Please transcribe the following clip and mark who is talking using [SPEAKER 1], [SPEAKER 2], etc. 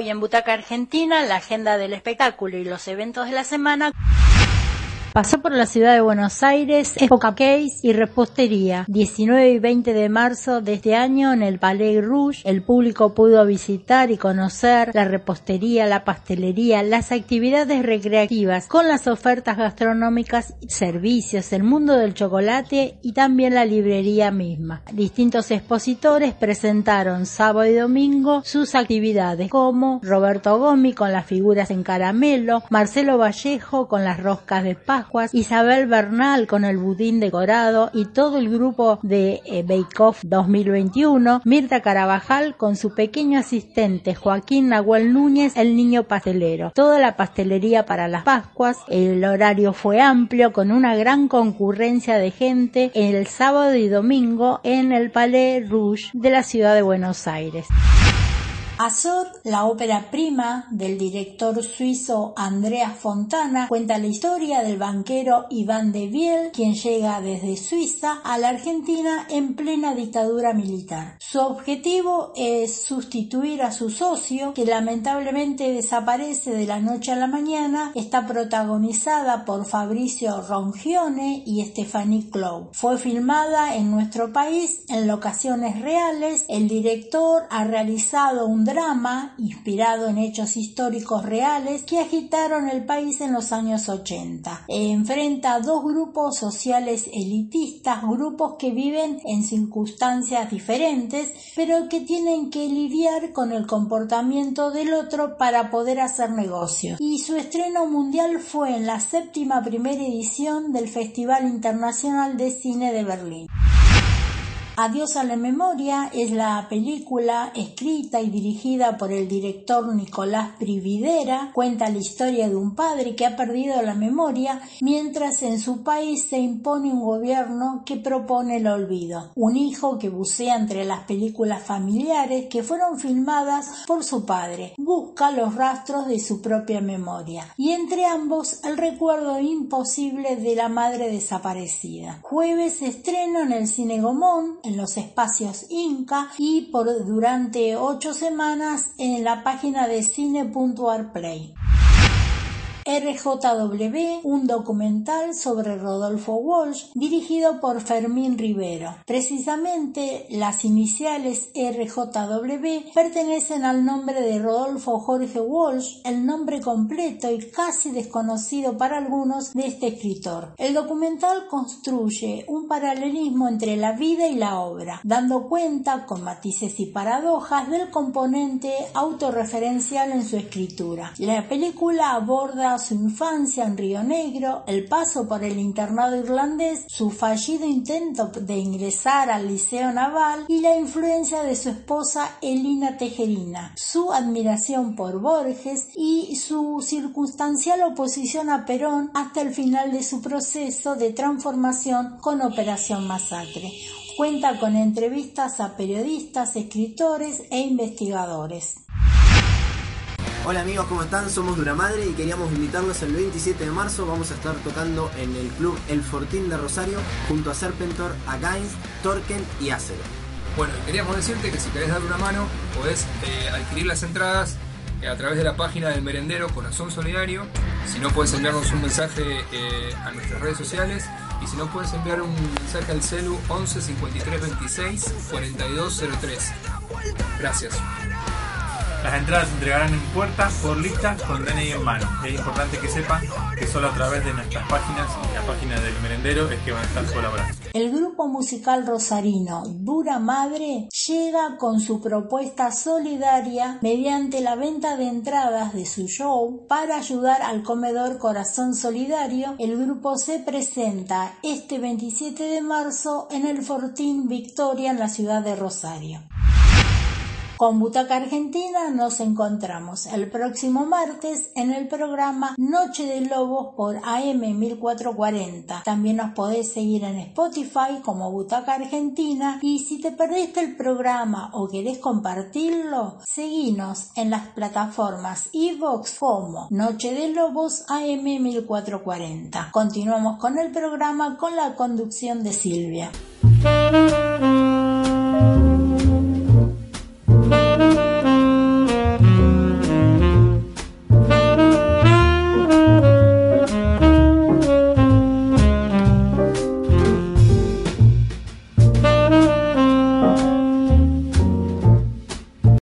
[SPEAKER 1] Hoy en Butaca Argentina, la agenda del espectáculo y los eventos de la semana. Pasó por la ciudad de Buenos Aires, Época Case y Repostería. 19 y 20 de marzo de este año en el Palais Rouge, el público pudo visitar y conocer la repostería, la pastelería, las actividades recreativas con las ofertas gastronómicas, servicios, el mundo del chocolate y también la librería misma. Distintos expositores presentaron sábado y domingo sus actividades como Roberto Gomi con las figuras en caramelo, Marcelo Vallejo con las roscas de paz Isabel Bernal con el budín decorado y todo el grupo de eh, Bake Off 2021, Mirta Carabajal con su pequeño asistente Joaquín Nahuel Núñez, el niño pastelero. Toda la pastelería para las Pascuas, el horario fue amplio con una gran concurrencia de gente el sábado y domingo en el Palais Rouge de la ciudad de Buenos Aires. Azor, la ópera prima del director suizo Andreas Fontana, cuenta la historia del banquero Iván de Viel, quien llega desde Suiza a la Argentina en plena dictadura militar. Su objetivo es sustituir a su socio, que lamentablemente desaparece de la noche a la mañana. Está protagonizada por Fabricio Rongione y Stephanie Clow. Fue filmada en nuestro país en locaciones reales. El director ha realizado un drama inspirado en hechos históricos reales que agitaron el país en los años 80. Enfrenta a dos grupos sociales elitistas, grupos que viven en circunstancias diferentes, pero que tienen que lidiar con el comportamiento del otro para poder hacer negocios. Y su estreno mundial fue en la séptima primera edición del Festival Internacional de Cine de Berlín. Adiós a la memoria es la película escrita y dirigida por el director Nicolás Prividera. Cuenta la historia de un padre que ha perdido la memoria mientras en su país se impone un gobierno que propone el olvido. Un hijo que bucea entre las películas familiares que fueron filmadas por su padre. Busca los rastros de su propia memoria. Y entre ambos el recuerdo imposible de la madre desaparecida. Jueves estreno en el Cine Gomón en los espacios Inca y por durante ocho semanas en la página de cine.arplay. RJW, un documental sobre Rodolfo Walsh dirigido por Fermín Rivero. Precisamente las iniciales RJW pertenecen al nombre de Rodolfo Jorge Walsh, el nombre completo y casi desconocido para algunos de este escritor. El documental construye un paralelismo entre la vida y la obra, dando cuenta, con matices y paradojas, del componente autorreferencial en su escritura. La película aborda su infancia en Río Negro, el paso por el internado irlandés, su fallido intento de ingresar al Liceo Naval y la influencia de su esposa Elina Tejerina, su admiración por Borges y su circunstancial oposición a Perón hasta el final de su proceso de transformación con Operación Masacre. Cuenta con entrevistas a periodistas, escritores e investigadores.
[SPEAKER 2] Hola amigos, ¿cómo están? Somos Dura Madre y queríamos invitarlos el 27 de marzo. Vamos a estar tocando en el club El Fortín de Rosario junto a Serpentor, a Gains, Torken y Acero.
[SPEAKER 3] Bueno, queríamos decirte que si querés dar una mano, podés eh, adquirir las entradas eh, a través de la página del merendero Corazón Solidario. Si no, puedes enviarnos un mensaje eh, a nuestras redes sociales. Y si no, puedes enviar un mensaje al celu 11 53 26 4203. Gracias.
[SPEAKER 4] Las entradas se entregarán en puertas por lista con DNI en mano. Es importante que sepan que solo a través de nuestras páginas y la página del merendero es que van a estar colaborando.
[SPEAKER 1] El grupo musical rosarino Dura Madre llega con su propuesta solidaria mediante la venta de entradas de su show para ayudar al comedor Corazón Solidario. El grupo se presenta este 27 de marzo en el Fortín Victoria en la ciudad de Rosario. Con Butaca Argentina nos encontramos el próximo martes en el programa Noche de Lobos por AM 1440. También nos podés seguir en Spotify como Butaca Argentina y si te perdiste el programa o querés compartirlo, seguinos en las plataformas iVox como Noche de Lobos AM 1440. Continuamos con el programa con la conducción de Silvia.